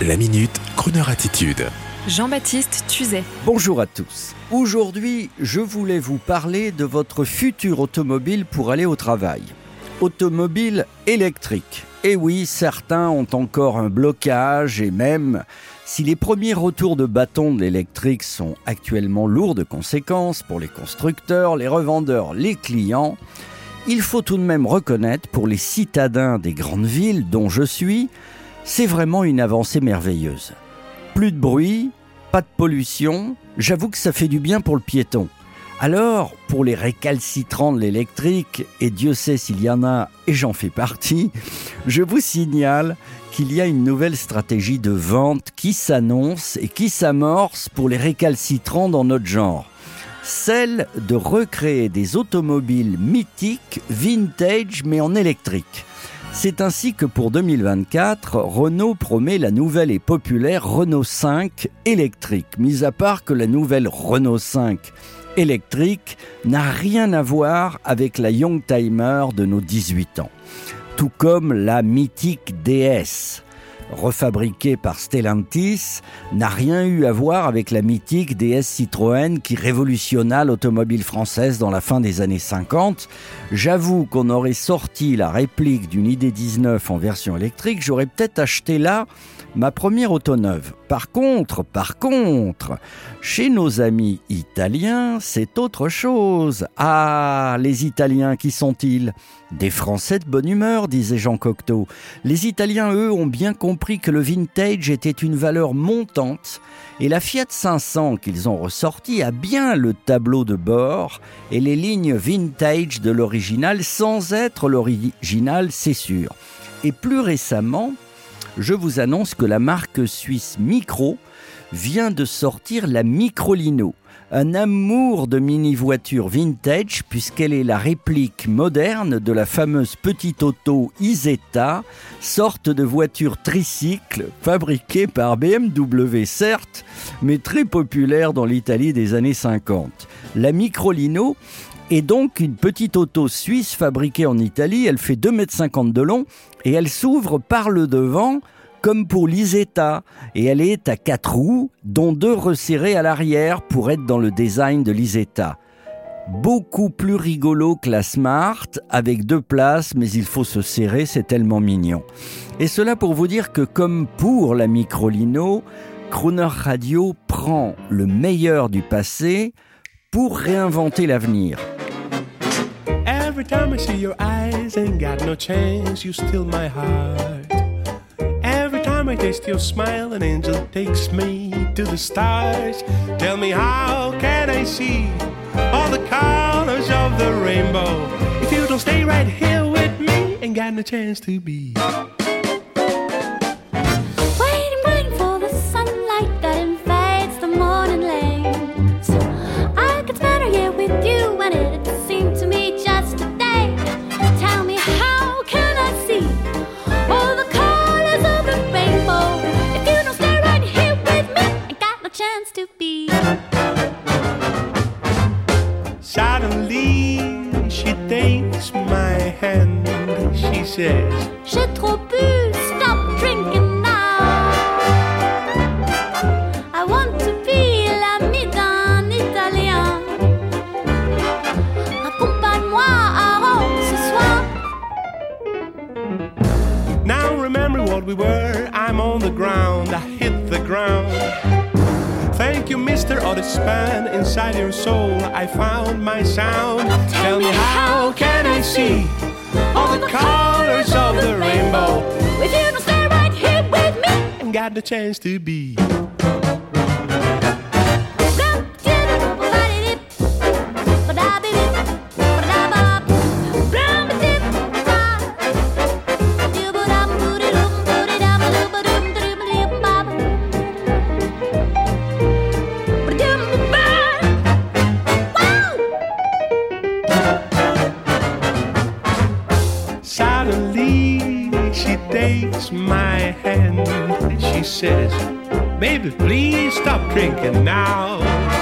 La minute, Kroneur attitude. Jean-Baptiste Tuzet. Bonjour à tous. Aujourd'hui, je voulais vous parler de votre futur automobile pour aller au travail. Automobile électrique. Et oui, certains ont encore un blocage et même si les premiers retours de bâton de l'électrique sont actuellement lourds de conséquences pour les constructeurs, les revendeurs, les clients, il faut tout de même reconnaître pour les citadins des grandes villes dont je suis, c'est vraiment une avancée merveilleuse. Plus de bruit, pas de pollution, j'avoue que ça fait du bien pour le piéton. Alors, pour les récalcitrants de l'électrique, et Dieu sait s'il y en a, et j'en fais partie, je vous signale qu'il y a une nouvelle stratégie de vente qui s'annonce et qui s'amorce pour les récalcitrants dans notre genre. Celle de recréer des automobiles mythiques, vintage, mais en électrique. C'est ainsi que pour 2024, Renault promet la nouvelle et populaire Renault 5 électrique, mis à part que la nouvelle Renault 5 électrique n'a rien à voir avec la Youngtimer de nos 18 ans, tout comme la mythique DS refabriquée par Stellantis, n'a rien eu à voir avec la mythique DS Citroën qui révolutionna l'automobile française dans la fin des années 50. J'avoue qu'on aurait sorti la réplique d'une ID19 en version électrique, j'aurais peut-être acheté là ma première auto neuve. Par contre, par contre, chez nos amis italiens, c'est autre chose. Ah, les Italiens, qui sont-ils? Des Français de bonne humeur, disait Jean Cocteau. Les Italiens, eux, ont bien compris que le vintage était une valeur montante et la Fiat 500 qu'ils ont ressorti a bien le tableau de bord et les lignes vintage de l'original sans être l'original, c'est sûr. Et plus récemment, je vous annonce que la marque suisse Micro vient de sortir la Microlino, un amour de mini-voiture vintage puisqu'elle est la réplique moderne de la fameuse petite auto Isetta, sorte de voiture tricycle fabriquée par BMW certes, mais très populaire dans l'Italie des années 50. La Microlino est donc une petite auto suisse fabriquée en Italie, elle fait 2,50 m de long et elle s'ouvre par le devant comme pour l'Isetta, et elle est à quatre roues, dont deux resserrées à l'arrière pour être dans le design de l'Isetta. Beaucoup plus rigolo que la Smart, avec deux places, mais il faut se serrer, c'est tellement mignon. Et cela pour vous dire que comme pour la Microlino, Crooner Radio prend le meilleur du passé pour réinventer l'avenir. Every time I see your eyes, got no chance, you still my heart. I taste your smile, an angel takes me to the stars. Tell me, how can I see all the colors of the rainbow if you don't stay right here with me? Ain't got no chance to be. She takes my hand. She says, J'ai trop bu, stop drinking now. I want to be l'ami d'un Italien. Accompagne-moi à Rome ce soir. Now remember what we were. I'm on the ground, I hit the ground. You, Mr. Otis oh, Span. Inside your soul, I found my sound. Tell me, how can I see all the colors of the rainbow? If you don't stay right here with me, and got the chance to be. My hand. And she says, Baby, please stop drinking now.